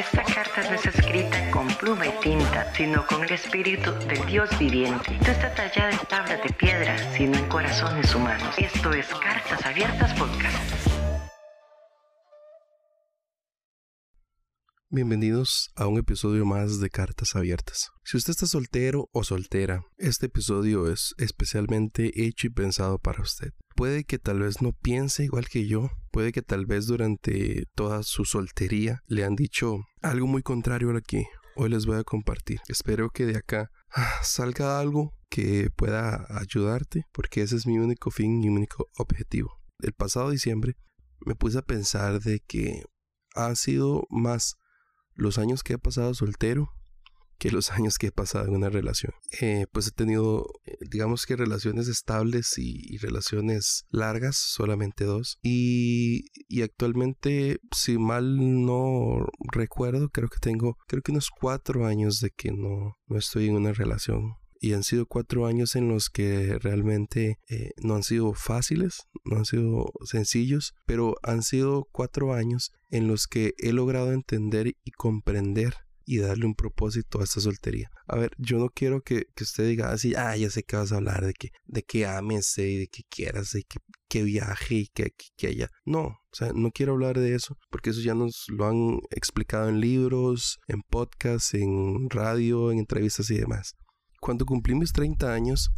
Esta carta no es escrita con pluma y tinta, sino con el espíritu del Dios viviente. No está tallada en tablas de piedra, sino en corazones humanos. Esto es Cartas Abiertas Podcast. Bienvenidos a un episodio más de Cartas Abiertas. Si usted está soltero o soltera, este episodio es especialmente hecho y pensado para usted. Puede que tal vez no piense igual que yo, puede que tal vez durante toda su soltería le han dicho algo muy contrario a lo que hoy les voy a compartir. Espero que de acá ah, salga algo que pueda ayudarte, porque ese es mi único fin y único objetivo. El pasado diciembre me puse a pensar de que ha sido más los años que he pasado soltero que los años que he pasado en una relación. Eh, pues he tenido, eh, digamos que relaciones estables y, relaciones largas, solamente dos. Y, y, actualmente, si mal no recuerdo, creo que tengo, creo que unos cuatro años de que no, no estoy en una relación y han sido cuatro años en los que realmente eh, no han sido fáciles, no han sido sencillos, pero han sido cuatro años en los que he logrado entender y comprender y darle un propósito a esta soltería. A ver, yo no quiero que, usted diga así, ah, ya sé que vas a hablar de que, de que ames y de que quieras, de que, que viaje y que, que, que haya. No, o sea, no quiero hablar de eso, porque eso ya nos lo han explicado en libros, en podcasts, en radio, en entrevistas y demás cuando cumplí mis 30 años,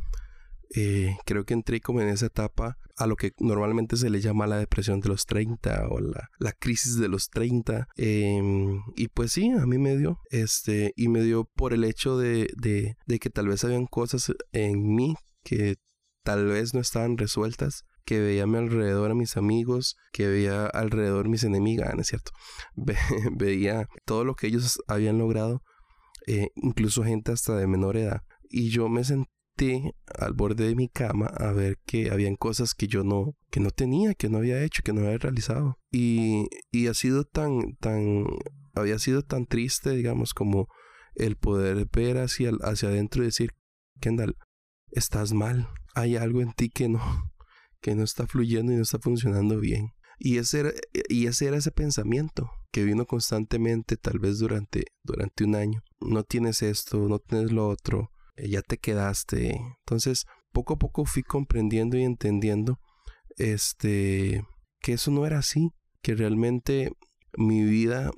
eh, creo que entré como en esa etapa a lo que normalmente se le llama la depresión de los 30 o la, crisis de los 30. Em, y pues sí, a mí me dio. Este, y me dio por el hecho de, de, de que tal vez habían cosas en mí que tal vez no estaban resueltas que veía a mi alrededor a mis amigos, que veía alrededor mis enemigas, ¿no es cierto? veía todo lo que ellos habían logrado, eh, incluso gente hasta de menor edad y yo me senté al borde de mi cama a ver que habían cosas que yo no, que no tenía, que no había hecho, que no había realizado. Y, y ha sido tan, tan, había sido tan triste, digamos, como el poder ver hacia, hacia adentro y decir, Kendall, estás mal, hay algo en ti que no, que no está fluyendo y no está funcionando bien. Y ese era, y ese, era ese pensamiento que vino constantemente, tal vez durante, durante un año. No tienes esto, no tienes lo otro, eh, ya te quedaste. Entonces, poco a poco fui comprendiendo y entendiendo este que eso no era así, que realmente mi vida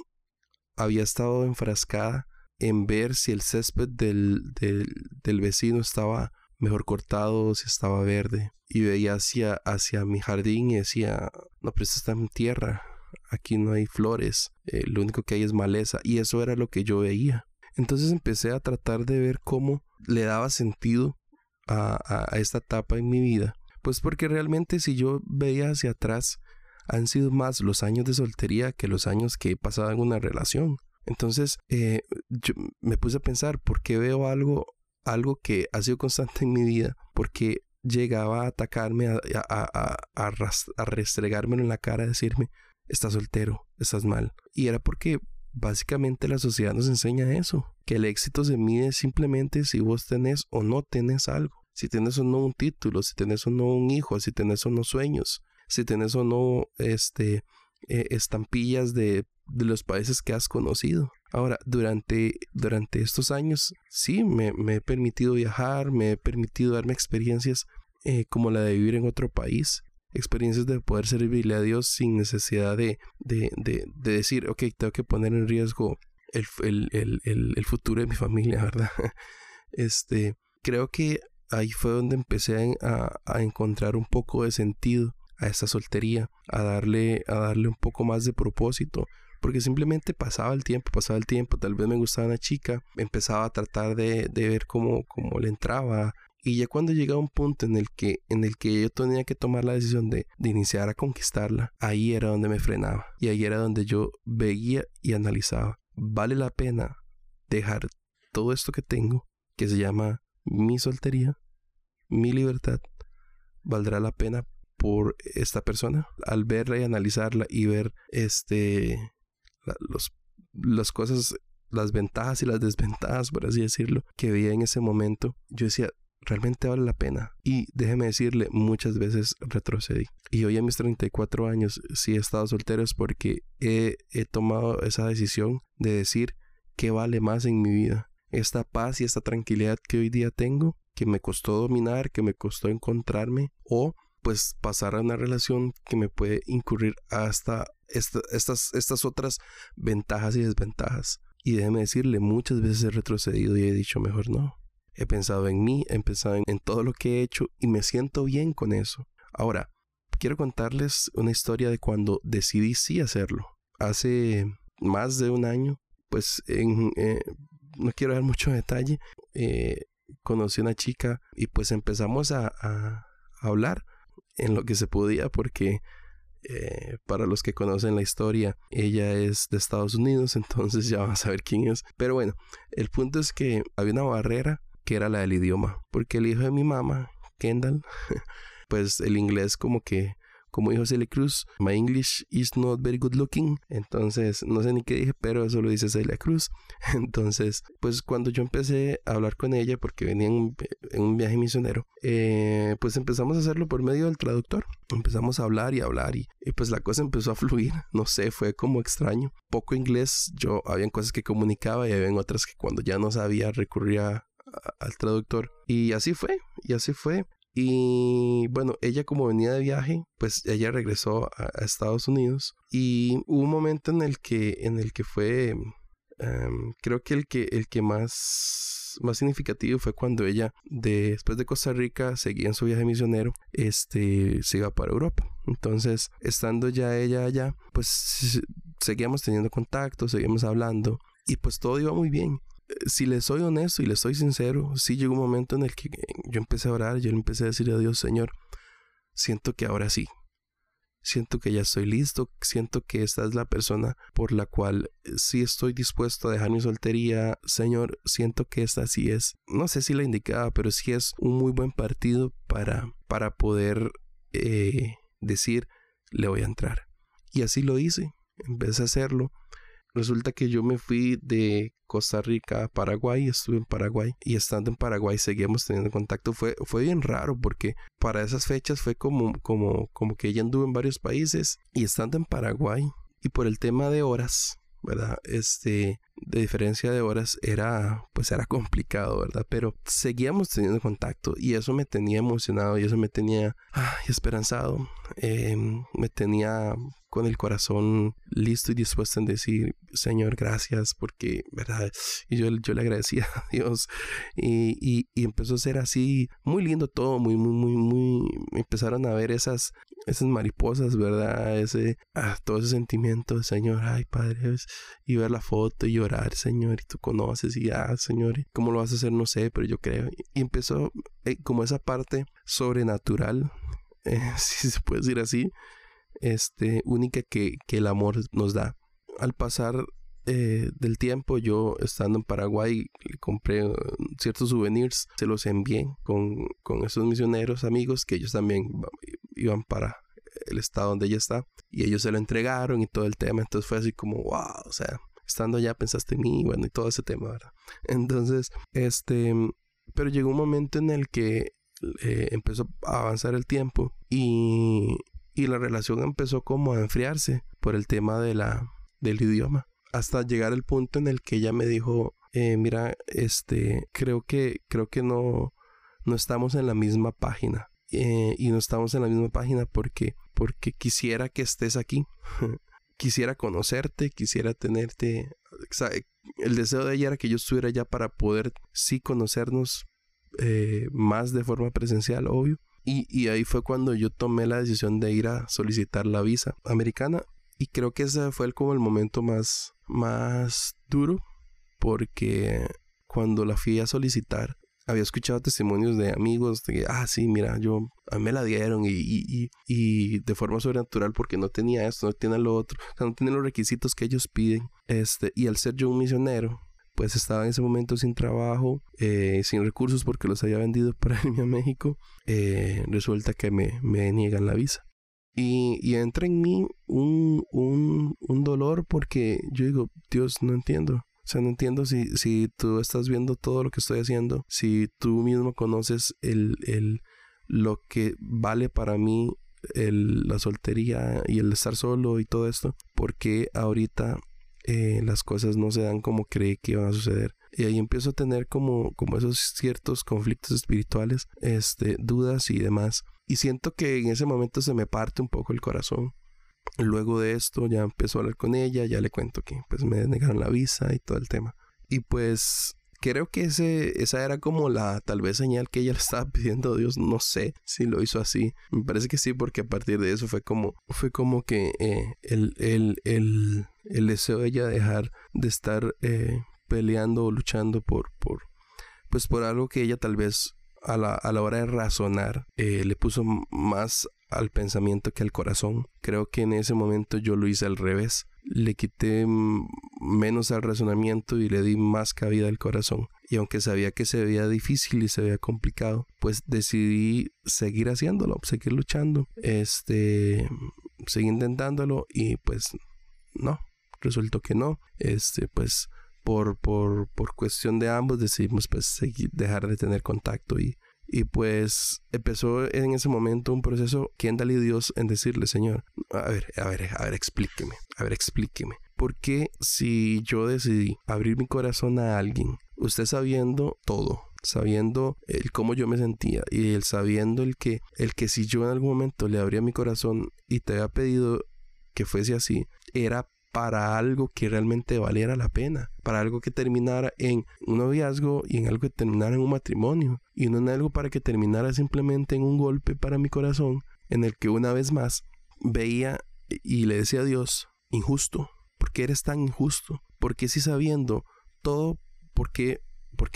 había estado enfrascada en ver si el césped del, del, del vecino estaba mejor cortado, si estaba verde. Y veía hacia, hacia mi jardín y decía, no, pero esto está en tierra, aquí no hay flores, eh, lo único que hay es maleza. Y eso era lo que yo veía. Entonces empecé a tratar de ver cómo le daba sentido a, esta etapa en mi vida. Pues porque realmente si yo veía hacia atrás, han sido más los años de soltería que los años que he pasado en una relación. Entonces eh, yo me puse a pensar, ¿por qué veo algo, algo que ha sido constante en mi vida? Porque llegaba a atacarme, a, a, a, restregármelo en la cara, a decirme, estás soltero, estás mal. Y era porque Básicamente la sociedad nos enseña eso, que el éxito se mide simplemente si vos tenés o no tenés algo, si tenés o no un título, si tenés o no un hijo, si tenés o no sueños, si tenés o no este, eh, estampillas de, los países que has conocido. Ahora, durante, durante estos años, sí, me, he permitido viajar, me he permitido darme experiencias eh, como la de vivir en otro país, experiencias de poder servirle a Dios sin necesidad de, de, de, decir, ok, tengo que poner en riesgo el, el, el, el, futuro de mi familia, ¿verdad? Este, creo que ahí fue donde empecé a, a, encontrar un poco de sentido a esta soltería, a darle, a darle un poco más de propósito, porque simplemente pasaba el tiempo, pasaba el tiempo, tal vez me gustaba una chica, empezaba a tratar de, de ver cómo, cómo le entraba, y ya cuando llega un punto en el que, en el que yo tenía que tomar la decisión de, de iniciar a conquistarla, ahí era donde me frenaba. Y ahí era donde yo veía y analizaba. ¿Vale la pena dejar todo esto que tengo, que se llama mi soltería, mi libertad? ¿Valdrá la pena por esta persona? Al verla y analizarla y ver este los, las cosas las ventajas y las desventajas, por así decirlo, que veía en ese momento, yo decía, realmente vale la pena. Y déjeme decirle, muchas veces retrocedí. Y hoy a mis 34 años sí he estado soltero es porque he, tomado esa decisión de decir qué vale más en mi vida. Esta paz y esta tranquilidad que hoy día tengo, que me costó dominar, que me costó encontrarme, o pues pasar a una relación que me puede incurrir hasta estas, estas otras ventajas y desventajas. Y déjeme decirle, muchas veces he retrocedido y he dicho, mejor no. He pensado en mí, he pensado en, todo lo que he hecho y me siento bien con eso. Ahora, quiero contarles una historia de cuando decidí sí hacerlo. Hace más de un año, pues en, eh, no quiero dar mucho detalle, eh, conocí a una chica y pues empezamos a, hablar en lo que se podía porque eh, para los que conocen la historia, ella es de Estados Unidos, entonces ya van a saber quién es. Pero bueno, el punto es que había una barrera que era la del idioma, porque el hijo de mi mamá, Kendall, pues el inglés como que como dijo Celia Cruz, my English is not very good looking. Entonces, no sé ni qué dije, pero eso lo dice Celia Cruz. Entonces, pues cuando yo empecé a hablar con ella, porque venía en un, viaje misionero, eh, pues empezamos a hacerlo por medio del traductor. Empezamos a hablar y hablar y, pues la cosa empezó a fluir. No sé, fue como extraño. Poco inglés, yo habían cosas que comunicaba y habían otras que cuando ya no sabía recurría al traductor. Y así fue, y así fue. Y bueno, ella como venía de viaje, pues ella regresó a, Estados Unidos y hubo un momento en el que, en el que fue, em, creo que el que, el que más, más significativo fue cuando ella, después de Costa Rica, seguía en su viaje misionero, este, se iba para Europa. Entonces, estando ya ella allá, pues seguíamos teniendo contacto, seguíamos hablando y pues todo iba muy bien si le soy honesto y le soy sincero, sí llegó un momento en el que yo empecé a orar, yo empecé a decir a Dios, Señor, siento que ahora sí, siento que ya estoy listo, siento que esta es la persona por la cual eh, sí estoy dispuesto a dejar mi soltería, Señor, siento que esta sí es, no sé si la indicaba, pero sí es un muy buen partido para, para poder eh, decir, le voy a entrar. Y así lo hice, empecé a hacerlo. Resulta que yo me fui de Costa Rica, Paraguay, estuve en Paraguay y estando en Paraguay seguíamos teniendo contacto. Fue, fue bien raro porque para esas fechas fue como, como, como que ella anduvo en varios países y estando en Paraguay y por el tema de horas, ¿verdad? Este, de diferencia de horas era, pues era complicado, ¿verdad? Pero seguíamos teniendo contacto y eso me tenía emocionado y eso me tenía esperanzado. Em, me tenía con el corazón listo y dispuesto en decir, Señor, gracias, porque, ¿verdad? Y yo, yo le agradecía a Dios. Y, y, empezó a ser así, muy lindo todo, muy, muy, muy, muy. Empezaron a ver esas, esas mariposas, ¿verdad? Ese, ah, todo ese sentimiento, Señor, ay, Padre, y ver la foto y llorar, Señor, y tú conoces, y ah, Señor, ¿cómo lo vas a hacer? No sé, pero yo creo. Y empezó eh, como esa parte sobrenatural, eh, si se puede decir así, este, única que, que el amor nos da. Al pasar eh, del tiempo, yo estando en Paraguay, compré uh, ciertos souvenirs, se los envié con, con esos misioneros amigos que ellos también iban para el estado donde ella está y ellos se lo entregaron y todo el tema. Entonces fue así como, wow, o sea, estando allá pensaste en mí, bueno, y todo ese tema, ¿verdad? Entonces, este, pero llegó un momento en el que eh, empezó a avanzar el tiempo y y la relación empezó como a enfriarse por el tema de la, del idioma. Hasta llegar al punto en el que ella me dijo, eh, mira, este, creo que, creo que no, no estamos en la misma página. Eh, y no estamos en la misma página porque, porque quisiera que estés aquí. quisiera conocerte, quisiera tenerte. El deseo de ella era que yo estuviera allá para poder sí conocernos eh, más de forma presencial, obvio. Y, ahí fue cuando yo tomé la decisión de ir a solicitar la visa americana. Y creo que ese fue el, como el momento más, más duro. Porque cuando la fui a solicitar, había escuchado testimonios de amigos de que, ah, sí, mira, yo, a mí me la dieron y, y, y, de forma sobrenatural porque no tenía esto, no tiene lo otro, o sea, no tiene los requisitos que ellos piden. Este, y al ser yo un misionero, pues estaba en ese momento sin trabajo, eh, sin recursos porque los había vendido para irme a México, eh, resulta que me, me, niegan la visa. Y, y entra en mí un, un, un, dolor porque yo digo, Dios, no entiendo. O sea, no entiendo si, si tú estás viendo todo lo que estoy haciendo, si tú mismo conoces el, el, lo que vale para mí el, la soltería y el estar solo y todo esto, porque ahorita eh, las cosas no se dan como cree que van a suceder. Y ahí empiezo a tener como, como esos ciertos conflictos espirituales, este, dudas y demás. Y siento que en ese momento se me parte un poco el corazón. Luego de esto ya empiezo a hablar con ella, ya le cuento que pues me negaron la visa y todo el tema. Y pues creo que ese, esa era como la tal vez señal que ella le estaba pidiendo a Dios. No sé si lo hizo así. Me parece que sí, porque a partir de eso fue como, fue como que eh, el, el, el, el, deseo de ella dejar de estar eh, peleando o luchando por, por, pues por algo que ella tal vez a la, a la hora de razonar eh, le puso más al pensamiento que al corazón. Creo que en ese momento yo lo hice al revés. Le quité menos al razonamiento y le di más cabida al corazón. Y aunque sabía que se veía difícil y se veía complicado, pues decidí seguir haciéndolo, seguir luchando, este, seguir intentándolo y pues no, resultó que no. Este, pues por, por, por cuestión de ambos decidimos pues seguir, dejar de tener contacto y y pues empezó en ese momento un proceso Kendall y Dios en decirle, Señor, a ver, a ver, a ver, explíqueme, a ver, explíqueme. ¿Por qué si yo decidí abrir mi corazón a alguien, usted sabiendo todo, sabiendo el cómo yo me sentía y el sabiendo el que el que si yo en algún momento le abría mi corazón y te había pedido que fuese así, era para algo que realmente valiera la pena, para algo que terminara en un noviazgo y en algo que terminara en un matrimonio, y no en algo para que terminara simplemente en un golpe para mi corazón, en el que una vez más veía y le decía a Dios, injusto, ¿por qué eres tan injusto? ¿Por qué si sabiendo todo, por qué,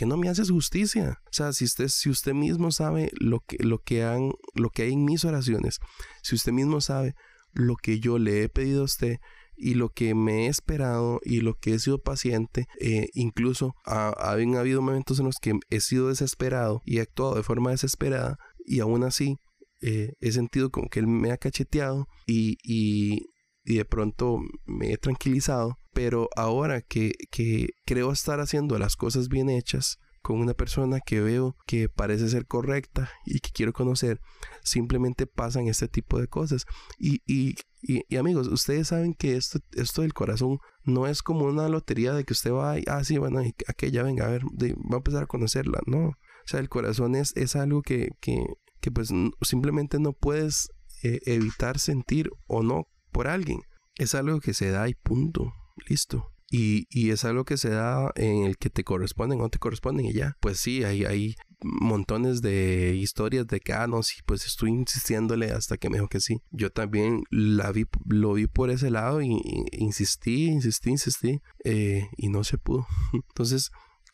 no me haces justicia? O sea, si usted, si usted mismo sabe lo que, lo, que han, lo que hay en mis oraciones, si usted mismo sabe lo que yo le he pedido a usted, y lo que me he esperado y lo que he sido paciente, eh, incluso ha, habido momentos en los que he sido desesperado y he actuado de forma desesperada y aún así eh, he sentido como que él me ha cacheteado y, y, de pronto me he tranquilizado, pero ahora que, que creo estar haciendo las cosas bien hechas, con una persona que veo que parece ser correcta y que quiero conocer, simplemente pasan este tipo de cosas. Y, y, y, amigos, ustedes saben que esto, esto del corazón no es como una lotería de que usted va y, ah, sí, bueno, aquella, venga, a ver, va a empezar a conocerla. No, o sea, el corazón es, es algo que, que, que pues simplemente no puedes eh, evitar sentir o no por alguien. Es algo que se da y punto. Listo. Y, y, es algo que se da en el que te corresponden o no te corresponden y ya. Pues sí, hay, hay montones de historias de canos y pues estoy insistiéndole hasta que me dijo que sí. Yo también la vi, lo vi por ese lado y, insistí, insistí, insistí eh, y no se pudo. Entonces,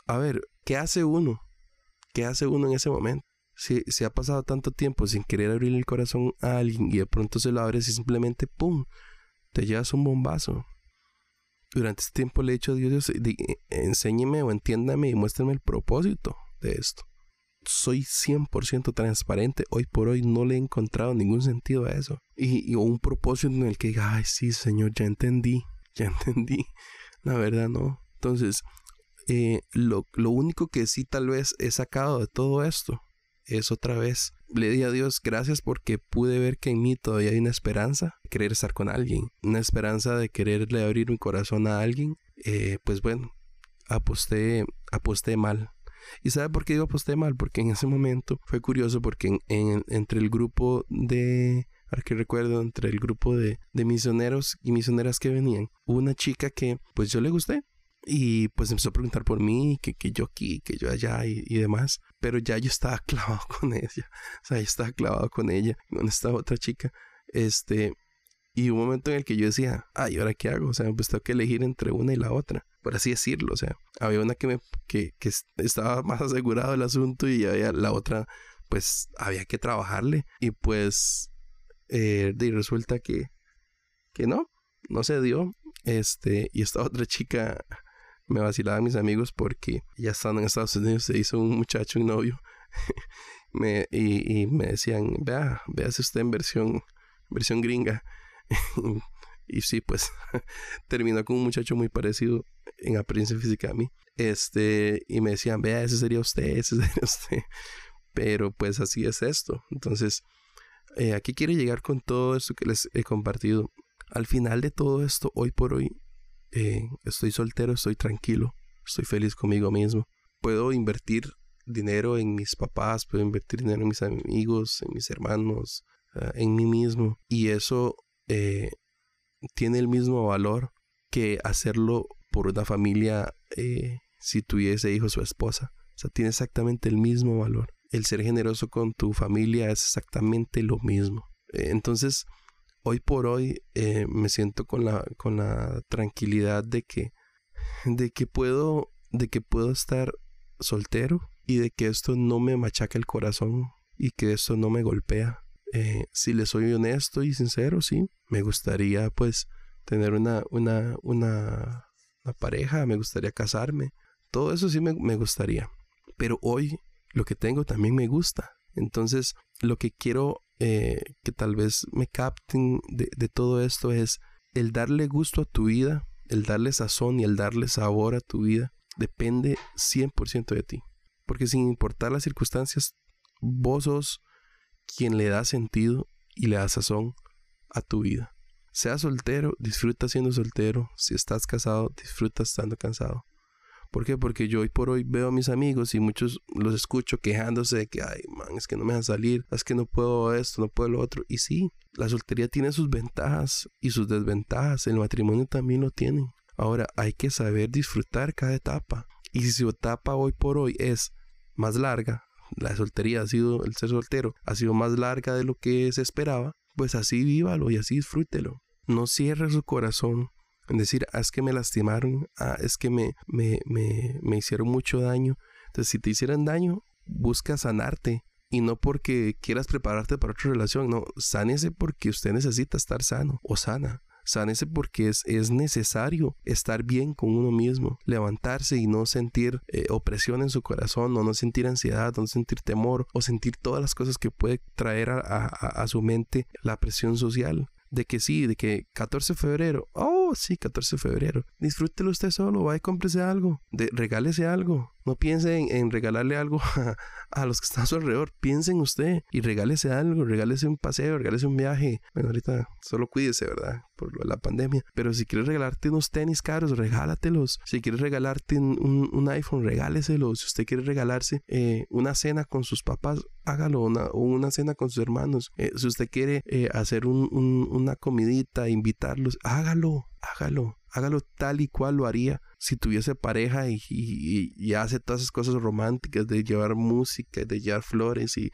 a ver, ¿qué hace uno? ¿Qué hace uno en ese momento? Si, si ha pasado tanto tiempo sin querer abrir el corazón a alguien y de pronto se lo abres y simplemente ¡pum! te llevas un bombazo durante este tiempo le he dicho a Dios, enséñeme o entiéndame y muéstrame el propósito de esto. Soy 100% transparente. Hoy por hoy no le he encontrado ningún sentido a eso. Y, un propósito en el que diga, ay, sí, Señor, ya entendí, ya entendí. La verdad, no. Entonces, eh, lo, lo único que sí tal vez he sacado de todo esto es otra vez, le di a Dios gracias porque pude ver que en mí todavía hay una esperanza de querer estar con alguien, una esperanza de quererle abrir mi corazón a alguien. Eh, pues bueno, aposté, aposté mal. ¿Y sabe por qué yo aposté mal? Porque en ese momento fue curioso porque en, entre el grupo de, ahora que recuerdo, entre el grupo de, de misioneros y misioneras que venían, hubo una chica que pues yo le gusté, y pues empezó a preguntar por mí, que, que yo aquí, que yo allá y, demás. Pero ya yo estaba clavado con ella. O sea, yo estaba clavado con ella, con esta otra chica. Este, y un momento en el que yo decía, ay, ¿ahora qué hago? O sea, pues tengo que elegir entre una y la otra, por así decirlo. O sea, había una que me, que, que estaba más asegurado del asunto y había la otra, pues había que trabajarle. Y pues, eh, y resulta que, que no, no se dio. Este, y esta otra chica me vacilaban mis amigos porque ya estando en Estados Unidos se hizo un muchacho, un novio. me, y, me decían, vea, véase usted en versión, versión gringa. y sí, pues terminó con un muchacho muy parecido en apariencia física a mí. Este, y me decían, vea, ese sería usted, ese sería usted. Pero pues así es esto. Entonces, eh, aquí quiero llegar con todo esto que les he compartido. Al final de todo esto, hoy por hoy, eh, estoy soltero, estoy tranquilo, estoy feliz conmigo mismo. Puedo invertir dinero en mis papás, puedo invertir dinero en mis amigos, en mis hermanos, ah, en mí mismo. Y eso eh, tiene el mismo valor que hacerlo por una familia eh, si tuviese hijos o esposa. O sea, tiene exactamente el mismo valor. El ser generoso con tu familia es exactamente lo mismo. Eh, entonces, hoy por hoy me siento con la, con la tranquilidad de que, de que puedo, de que puedo estar soltero y de que esto no me machaca el corazón y que esto no me golpea. Eh, si le soy honesto y sincero, sí, me gustaría pues tener una, una, una, pareja, me gustaría casarme, todo eso sí me, gustaría. Pero hoy lo que tengo también me gusta. Entonces, lo que quiero eh, que tal vez me capten de, de, todo esto es el darle gusto a tu vida, el darle sazón y el darle sabor a tu vida, depende 100% de ti. Porque sin importar las circunstancias, vos sos quien le da sentido y le da sazón a tu vida. Sea soltero, disfruta siendo soltero. Si estás casado, disfruta estando cansado. ¿Por qué? Porque yo hoy por hoy veo a mis amigos y muchos los escucho quejándose de que, ay, man, es que no me dejan salir, es que no puedo esto, no puedo lo otro. Y sí, la soltería tiene sus ventajas y sus desventajas. El matrimonio también lo tiene. Ahora, hay que saber disfrutar cada etapa. Y si su etapa hoy por hoy es más larga, la soltería ha sido, el ser soltero ha sido más larga de lo que se esperaba, pues así vívalo y así disfrútelo. No cierre su corazón en decir, ah, es que me lastimaron, ah, es que me, me, me, me hicieron mucho daño. Entonces, si te hicieron daño, busca sanarte. Y no porque quieras prepararte para otra relación, no, sánese porque usted necesita estar sano o sana. Sánese porque es, es necesario estar bien con uno mismo, levantarse y no sentir eh, opresión en su corazón, o no sentir ansiedad, no sentir temor, o sentir todas las cosas que puede traer a, a su mente la presión social de que sí, de que 14 de febrero, oh sí, 14 de febrero, disfrútelo usted solo, vaya y cómprese algo, de, regálese algo, no piense en, regalarle algo a, los que están a su alrededor. Piense en usted y regálese algo, regálese un paseo, regálese un viaje. Bueno, ahorita solo cuídese, ¿verdad? Por la pandemia. Pero si quieres regalarte unos tenis caros, regálatelos. Si quieres regalarte un, iPhone, regáleselo. Si usted quiere regalarse eh, una cena con sus papás, hágalo. O una cena con sus hermanos. Eh, si usted quiere eh, hacer una comidita, invitarlos, hágalo, hágalo hágalo tal y cual lo haría si tuviese pareja y, hace todas esas cosas románticas de llevar música, de llevar flores y,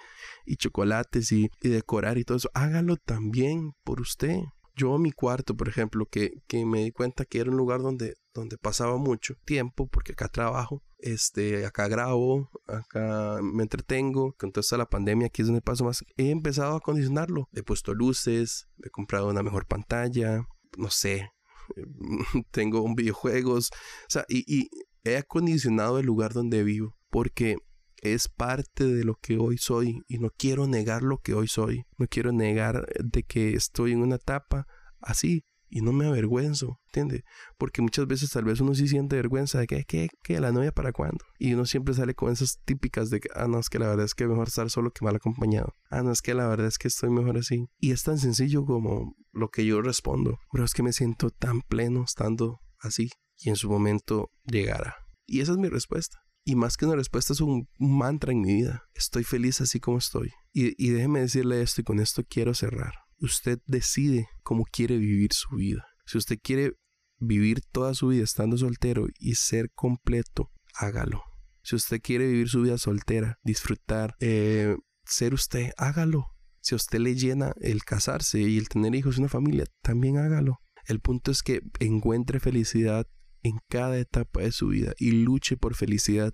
chocolates y, decorar y todo eso. Hágalo también por usted. Yo mi cuarto, por ejemplo, que, me di cuenta que era un lugar donde, donde pasaba mucho tiempo, porque acá trabajo, este, acá grabo, acá me entretengo, con toda la pandemia aquí es donde paso más, he empezado a acondicionarlo. He puesto luces, he comprado una mejor pantalla, no sé, tengo un videojuegos, o sea, y, he acondicionado el lugar donde vivo porque es parte de lo que hoy soy y no quiero negar lo que hoy soy, no quiero negar de que estoy en una etapa así, y no me avergüenzo, ¿entiendes? Porque muchas veces tal vez uno sí siente vergüenza de que, que, que la novia para cuándo. Y uno siempre sale con esas típicas de ah, no, es que la verdad es que mejor estar solo que mal acompañado. Ah, no, es que la verdad es que estoy mejor así. Y es tan sencillo como lo que yo respondo. Pero es que me siento tan pleno estando así. Y en su momento llegará. Y esa es mi respuesta. Y más que una respuesta es un mantra en mi vida. Estoy feliz así como estoy. Y déjeme decirle esto y con esto quiero cerrar usted decide cómo quiere vivir su vida. Si usted quiere vivir toda su vida estando soltero y ser completo, hágalo. Si usted quiere vivir su vida soltera, disfrutar, eh, ser usted, hágalo. Si a usted le llena el casarse y el tener hijos y una familia, también hágalo. El punto es que encuentre felicidad en cada etapa de su vida y luche por felicidad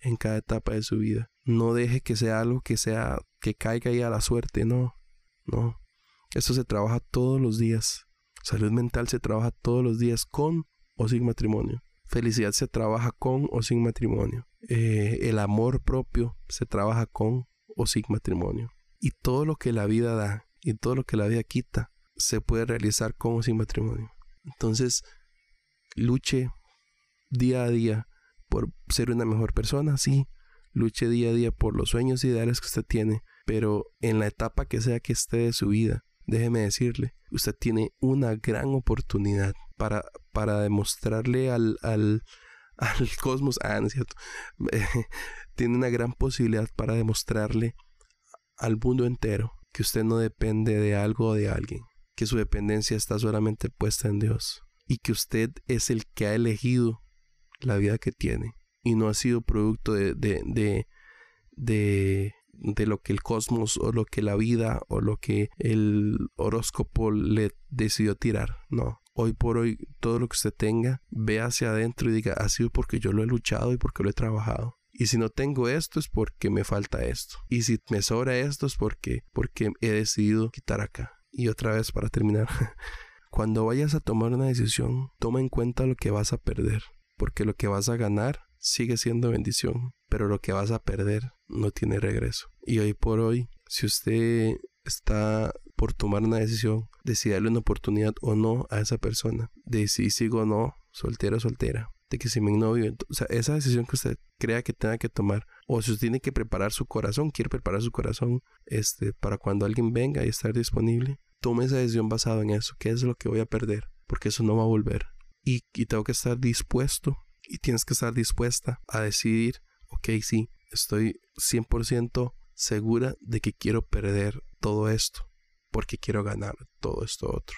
en cada etapa de su vida. No deje que sea algo que sea que caiga ahí a la suerte, no. No, esto se trabaja todos los días. Salud mental se trabaja todos los días con o sin matrimonio. Felicidad se trabaja con o sin matrimonio. Eh, el amor propio se trabaja con o sin matrimonio. Y todo lo que la vida da y todo lo que la vida quita se puede realizar con o sin matrimonio. Entonces, luche día a día por ser una mejor persona, sí. Luche día a día por los sueños ideales que usted tiene, pero en la etapa que sea que esté de su vida, déjeme decirle, usted tiene una gran oportunidad para, para demostrarle al, al, al cosmos, ah, no es cierto, tiene una gran posibilidad para demostrarle al mundo entero que usted no depende de algo o de alguien, que su dependencia está solamente puesta en Dios y que usted es el que ha elegido la vida que tiene y no ha sido producto de, de, de, de, de lo que el cosmos o lo que la vida o lo que el horóscopo le decidió tirar. No, hoy por hoy todo lo que usted tenga, ve hacia adentro y diga, ha sido porque yo lo he luchado y porque lo he trabajado. Y si no tengo esto es porque me falta esto. Y si me sobra esto es porque, porque he decidido quitar acá. Y otra vez para terminar, cuando vayas a tomar una decisión, toma en cuenta lo que vas a perder. Porque lo que vas a ganar sigue siendo bendición, pero lo que vas a perder no tiene regreso. Y hoy por hoy, si usted está por tomar una decisión, de si darle una oportunidad o no a esa persona, de si sigo o no, soltero o soltera, de que si mi novio, o sea, esa decisión que usted crea que tenga que tomar, o si usted tiene que preparar su corazón, quiere preparar su corazón, este, para cuando alguien venga y estar disponible, tome esa decisión basada en eso, qué es lo que voy a perder, porque eso no va a volver. Y, y tengo que estar dispuesto y tienes que estar dispuesta a decidir, ok, sí, estoy 100% segura de que quiero perder todo esto, porque quiero ganar todo esto otro.